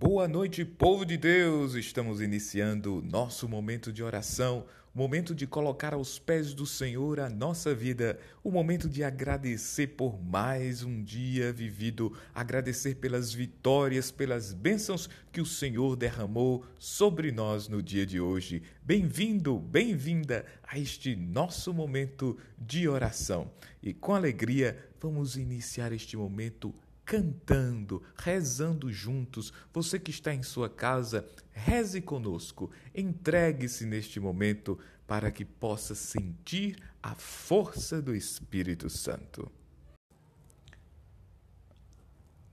Boa noite, povo de Deus! Estamos iniciando nosso momento de oração, o momento de colocar aos pés do Senhor a nossa vida, o momento de agradecer por mais um dia vivido, agradecer pelas vitórias, pelas bênçãos que o Senhor derramou sobre nós no dia de hoje. Bem-vindo, bem-vinda a este nosso momento de oração. E com alegria, vamos iniciar este momento cantando, rezando juntos. Você que está em sua casa, reze conosco. Entregue-se neste momento para que possa sentir a força do Espírito Santo.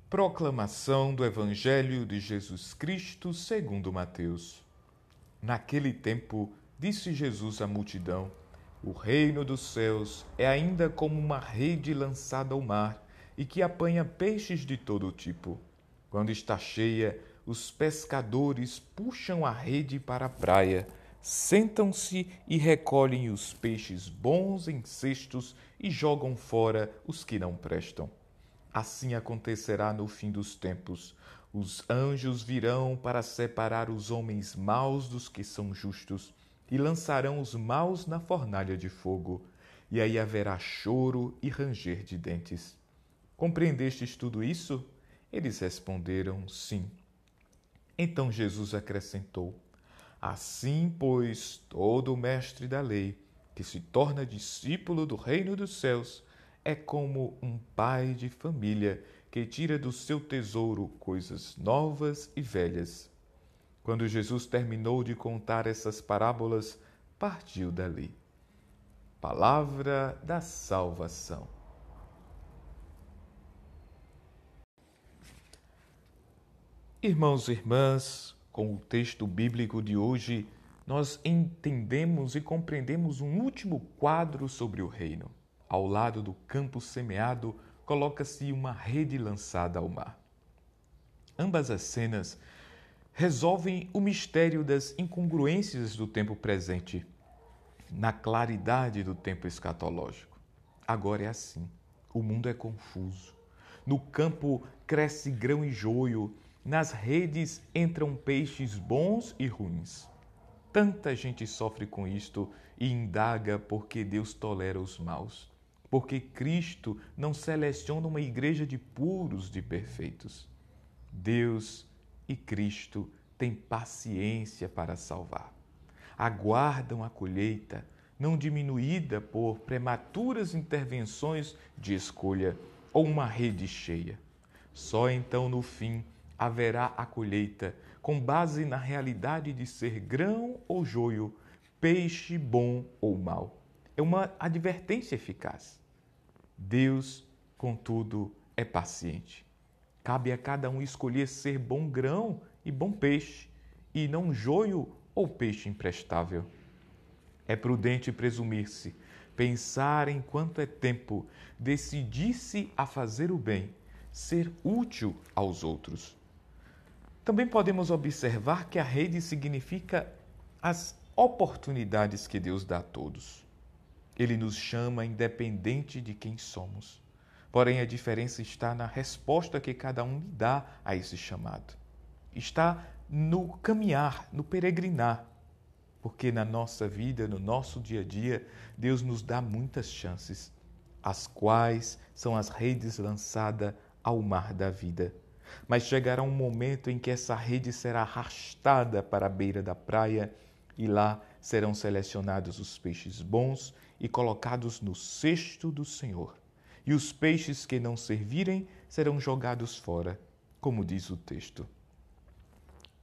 Proclamação do Evangelho de Jesus Cristo segundo Mateus. Naquele tempo, disse Jesus à multidão: O reino dos céus é ainda como uma rede lançada ao mar e que apanha peixes de todo tipo. Quando está cheia, os pescadores puxam a rede para a praia, sentam-se e recolhem os peixes bons em cestos e jogam fora os que não prestam. Assim acontecerá no fim dos tempos. Os anjos virão para separar os homens maus dos que são justos e lançarão os maus na fornalha de fogo. E aí haverá choro e ranger de dentes. Compreendestes tudo isso? Eles responderam: Sim. Então Jesus acrescentou: Assim, pois, todo mestre da lei, que se torna discípulo do reino dos céus, é como um pai de família que tira do seu tesouro coisas novas e velhas. Quando Jesus terminou de contar essas parábolas, partiu dali. Palavra da salvação. Irmãos e irmãs, com o texto bíblico de hoje, nós entendemos e compreendemos um último quadro sobre o reino. Ao lado do campo semeado, coloca-se uma rede lançada ao mar. Ambas as cenas resolvem o mistério das incongruências do tempo presente, na claridade do tempo escatológico. Agora é assim: o mundo é confuso. No campo cresce grão e joio, nas redes entram peixes bons e ruins. Tanta gente sofre com isto e indaga por que Deus tolera os maus. Porque Cristo não seleciona uma igreja de puros, de perfeitos. Deus e Cristo têm paciência para salvar. Aguardam a colheita, não diminuída por prematuras intervenções de escolha ou uma rede cheia. Só então, no fim, haverá a colheita, com base na realidade de ser grão ou joio, peixe bom ou mau. É uma advertência eficaz. Deus, contudo, é paciente. Cabe a cada um escolher ser bom grão e bom peixe, e não joio ou peixe imprestável. É prudente presumir-se, pensar enquanto é tempo, decidir-se a fazer o bem, ser útil aos outros. Também podemos observar que a rede significa as oportunidades que Deus dá a todos. Ele nos chama independente de quem somos. Porém, a diferença está na resposta que cada um dá a esse chamado. Está no caminhar, no peregrinar. Porque na nossa vida, no nosso dia a dia, Deus nos dá muitas chances, as quais são as redes lançadas ao mar da vida mas chegará um momento em que essa rede será arrastada para a beira da praia e lá serão selecionados os peixes bons e colocados no cesto do Senhor. E os peixes que não servirem serão jogados fora, como diz o texto.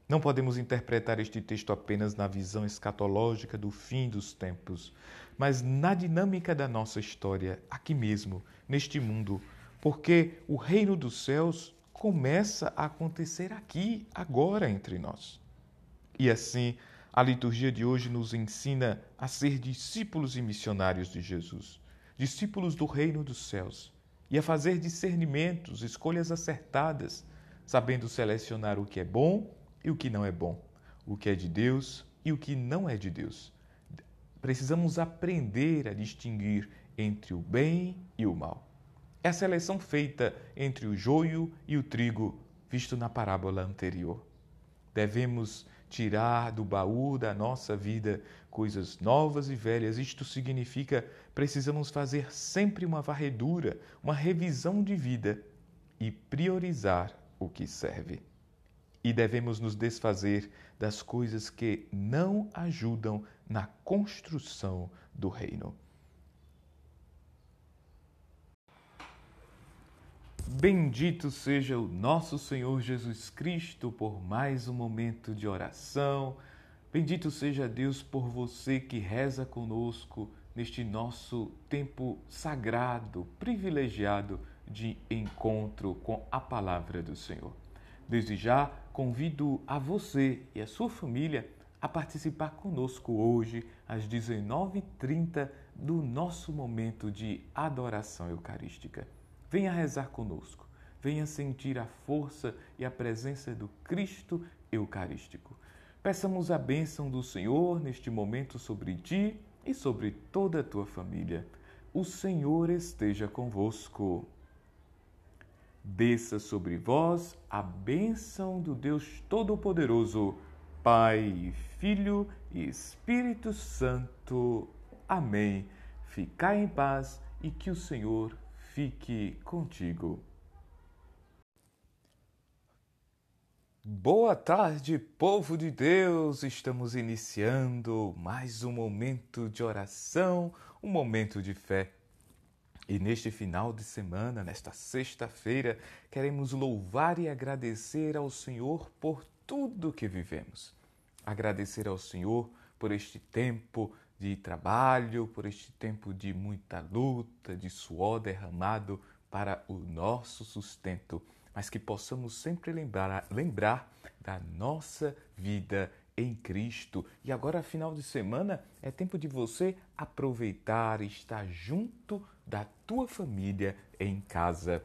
Não podemos interpretar este texto apenas na visão escatológica do fim dos tempos, mas na dinâmica da nossa história, aqui mesmo, neste mundo, porque o reino dos céus começa a acontecer aqui, agora entre nós. E assim, a liturgia de hoje nos ensina a ser discípulos e missionários de Jesus, discípulos do reino dos céus, e a fazer discernimentos, escolhas acertadas, sabendo selecionar o que é bom e o que não é bom, o que é de Deus e o que não é de Deus. Precisamos aprender a distinguir entre o bem e o mal. É a seleção feita entre o joio e o trigo, visto na parábola anterior. Devemos tirar do baú da nossa vida coisas novas e velhas. Isto significa precisamos fazer sempre uma varredura, uma revisão de vida e priorizar o que serve. E devemos nos desfazer das coisas que não ajudam na construção do reino. Bendito seja o nosso Senhor Jesus Cristo por mais um momento de oração. Bendito seja Deus por você que reza conosco neste nosso tempo sagrado, privilegiado de encontro com a palavra do Senhor. Desde já, convido a você e a sua família a participar conosco hoje, às 19h30, do nosso momento de adoração eucarística. Venha rezar conosco. Venha sentir a força e a presença do Cristo Eucarístico. Peçamos a bênção do Senhor neste momento sobre ti e sobre toda a tua família. O Senhor esteja convosco. Desça sobre vós a bênção do Deus Todo-Poderoso, Pai, Filho e Espírito Santo. Amém. Ficai em paz e que o Senhor fique contigo. Boa tarde, povo de Deus! Estamos iniciando mais um momento de oração, um momento de fé. E neste final de semana, nesta sexta-feira, queremos louvar e agradecer ao Senhor por tudo que vivemos. Agradecer ao Senhor por este tempo de trabalho, por este tempo de muita luta, de suor derramado para o nosso sustento, mas que possamos sempre lembrar, lembrar da nossa vida em Cristo. E agora, final de semana, é tempo de você aproveitar e estar junto da tua família em casa.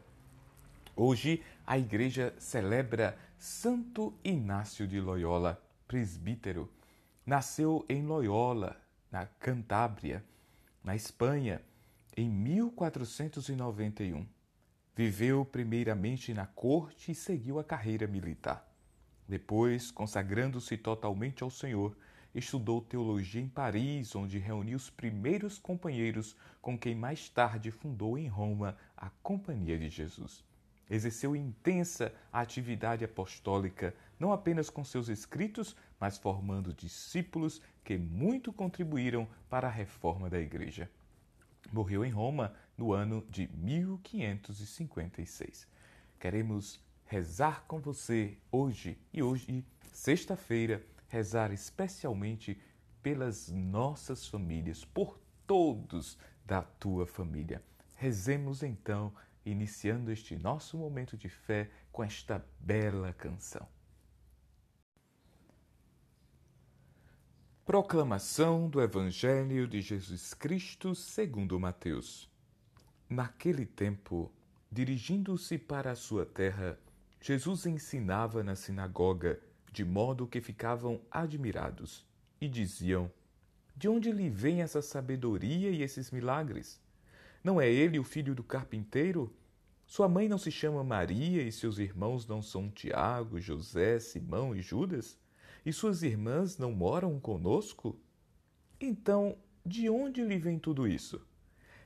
Hoje a igreja celebra Santo Inácio de Loyola, presbítero. Nasceu em Loyola, na Cantábria, na Espanha, em 1491. Viveu primeiramente na corte e seguiu a carreira militar. Depois, consagrando-se totalmente ao Senhor, estudou teologia em Paris, onde reuniu os primeiros companheiros com quem mais tarde fundou em Roma a Companhia de Jesus. Exerceu intensa atividade apostólica, não apenas com seus escritos, mas formando discípulos que muito contribuíram para a reforma da Igreja. Morreu em Roma no ano de 1556. Queremos rezar com você hoje e hoje, sexta-feira, rezar especialmente pelas nossas famílias, por todos da tua família. Rezemos então iniciando este nosso momento de fé com esta bela canção. Proclamação do Evangelho de Jesus Cristo segundo Mateus. Naquele tempo, dirigindo-se para a sua terra, Jesus ensinava na sinagoga, de modo que ficavam admirados e diziam: De onde lhe vem essa sabedoria e esses milagres? Não é ele o filho do carpinteiro? Sua mãe não se chama Maria e seus irmãos não são Tiago, José, Simão e Judas? E suas irmãs não moram conosco? Então, de onde lhe vem tudo isso?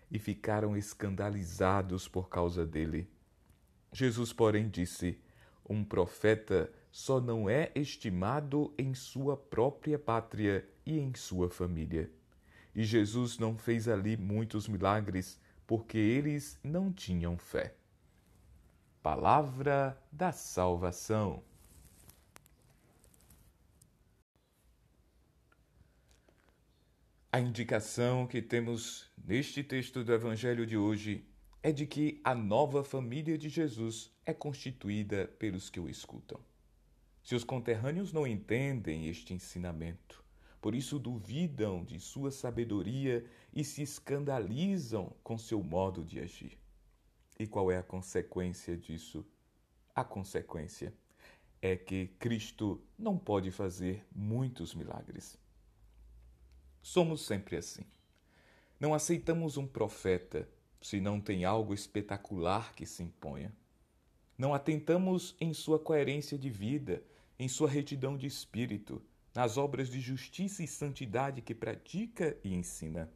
E ficaram escandalizados por causa dele. Jesus, porém, disse: Um profeta só não é estimado em sua própria pátria e em sua família. E Jesus não fez ali muitos milagres porque eles não tinham fé. Palavra da salvação. A indicação que temos neste texto do Evangelho de hoje é de que a nova família de Jesus é constituída pelos que o escutam. Se os conterrâneos não entendem este ensinamento, por isso duvidam de sua sabedoria e se escandalizam com seu modo de agir. E qual é a consequência disso? A consequência é que Cristo não pode fazer muitos milagres. Somos sempre assim. Não aceitamos um profeta se não tem algo espetacular que se imponha. Não atentamos em sua coerência de vida, em sua retidão de espírito, nas obras de justiça e santidade que pratica e ensina.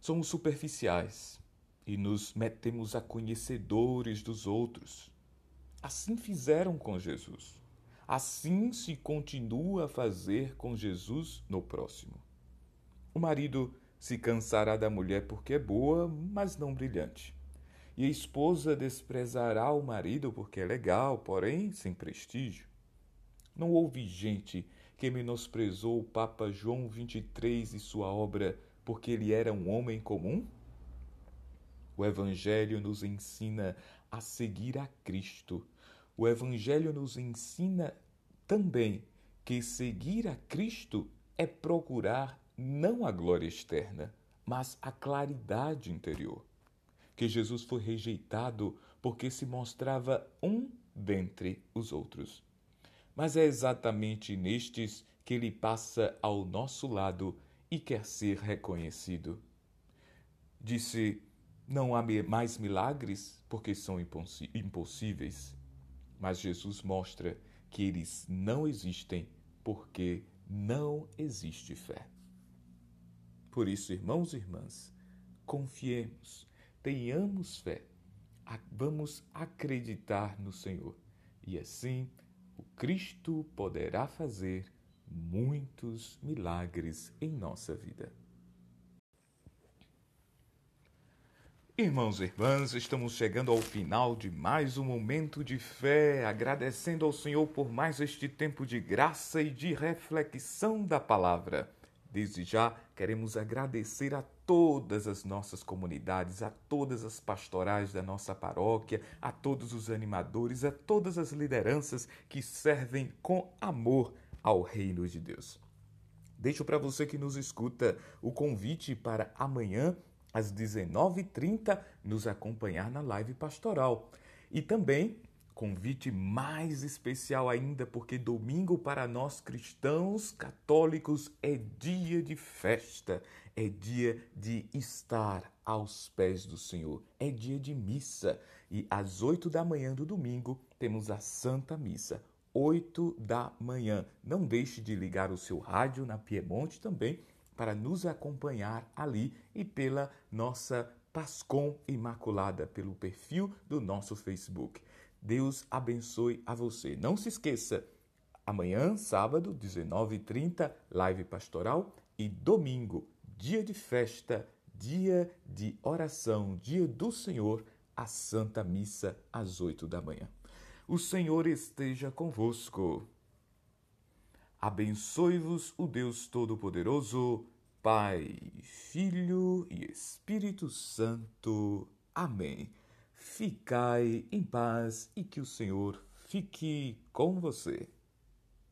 Somos superficiais e nos metemos a conhecedores dos outros. Assim fizeram com Jesus. Assim se continua a fazer com Jesus no próximo. O marido se cansará da mulher porque é boa, mas não brilhante. E a esposa desprezará o marido porque é legal, porém sem prestígio. Não houve gente que menosprezou o Papa João XXIII e sua obra porque ele era um homem comum? O Evangelho nos ensina a seguir a Cristo. O Evangelho nos ensina também que seguir a Cristo é procurar não a glória externa, mas a claridade interior. Que Jesus foi rejeitado porque se mostrava um dentre os outros. Mas é exatamente nestes que ele passa ao nosso lado e quer ser reconhecido. Disse: Não há mais milagres porque são impossíveis. Mas Jesus mostra que eles não existem porque não existe fé. Por isso, irmãos e irmãs, confiemos, tenhamos fé, vamos acreditar no Senhor e assim o Cristo poderá fazer muitos milagres em nossa vida. Irmãos e irmãs, estamos chegando ao final de mais um momento de fé, agradecendo ao Senhor por mais este tempo de graça e de reflexão da palavra. Desde já queremos agradecer a todas as nossas comunidades, a todas as pastorais da nossa paróquia, a todos os animadores, a todas as lideranças que servem com amor ao reino de Deus. Deixo para você que nos escuta o convite para amanhã, às 19h30, nos acompanhar na live pastoral. E também convite mais especial ainda, porque domingo para nós cristãos católicos é dia de festa, é dia de estar aos pés do Senhor, é dia de missa. E às oito da manhã do domingo temos a Santa Missa. 8 da manhã. Não deixe de ligar o seu rádio na Piemonte também para nos acompanhar ali e pela nossa Pascom Imaculada, pelo perfil do nosso Facebook. Deus abençoe a você. Não se esqueça, amanhã, sábado, 19h30, live pastoral e domingo, dia de festa, dia de oração, dia do Senhor, a Santa Missa às 8 da manhã. O Senhor esteja convosco. Abençoe-vos o Deus Todo-Poderoso, Pai, Filho e Espírito Santo. Amém. Ficai em paz e que o Senhor fique com você.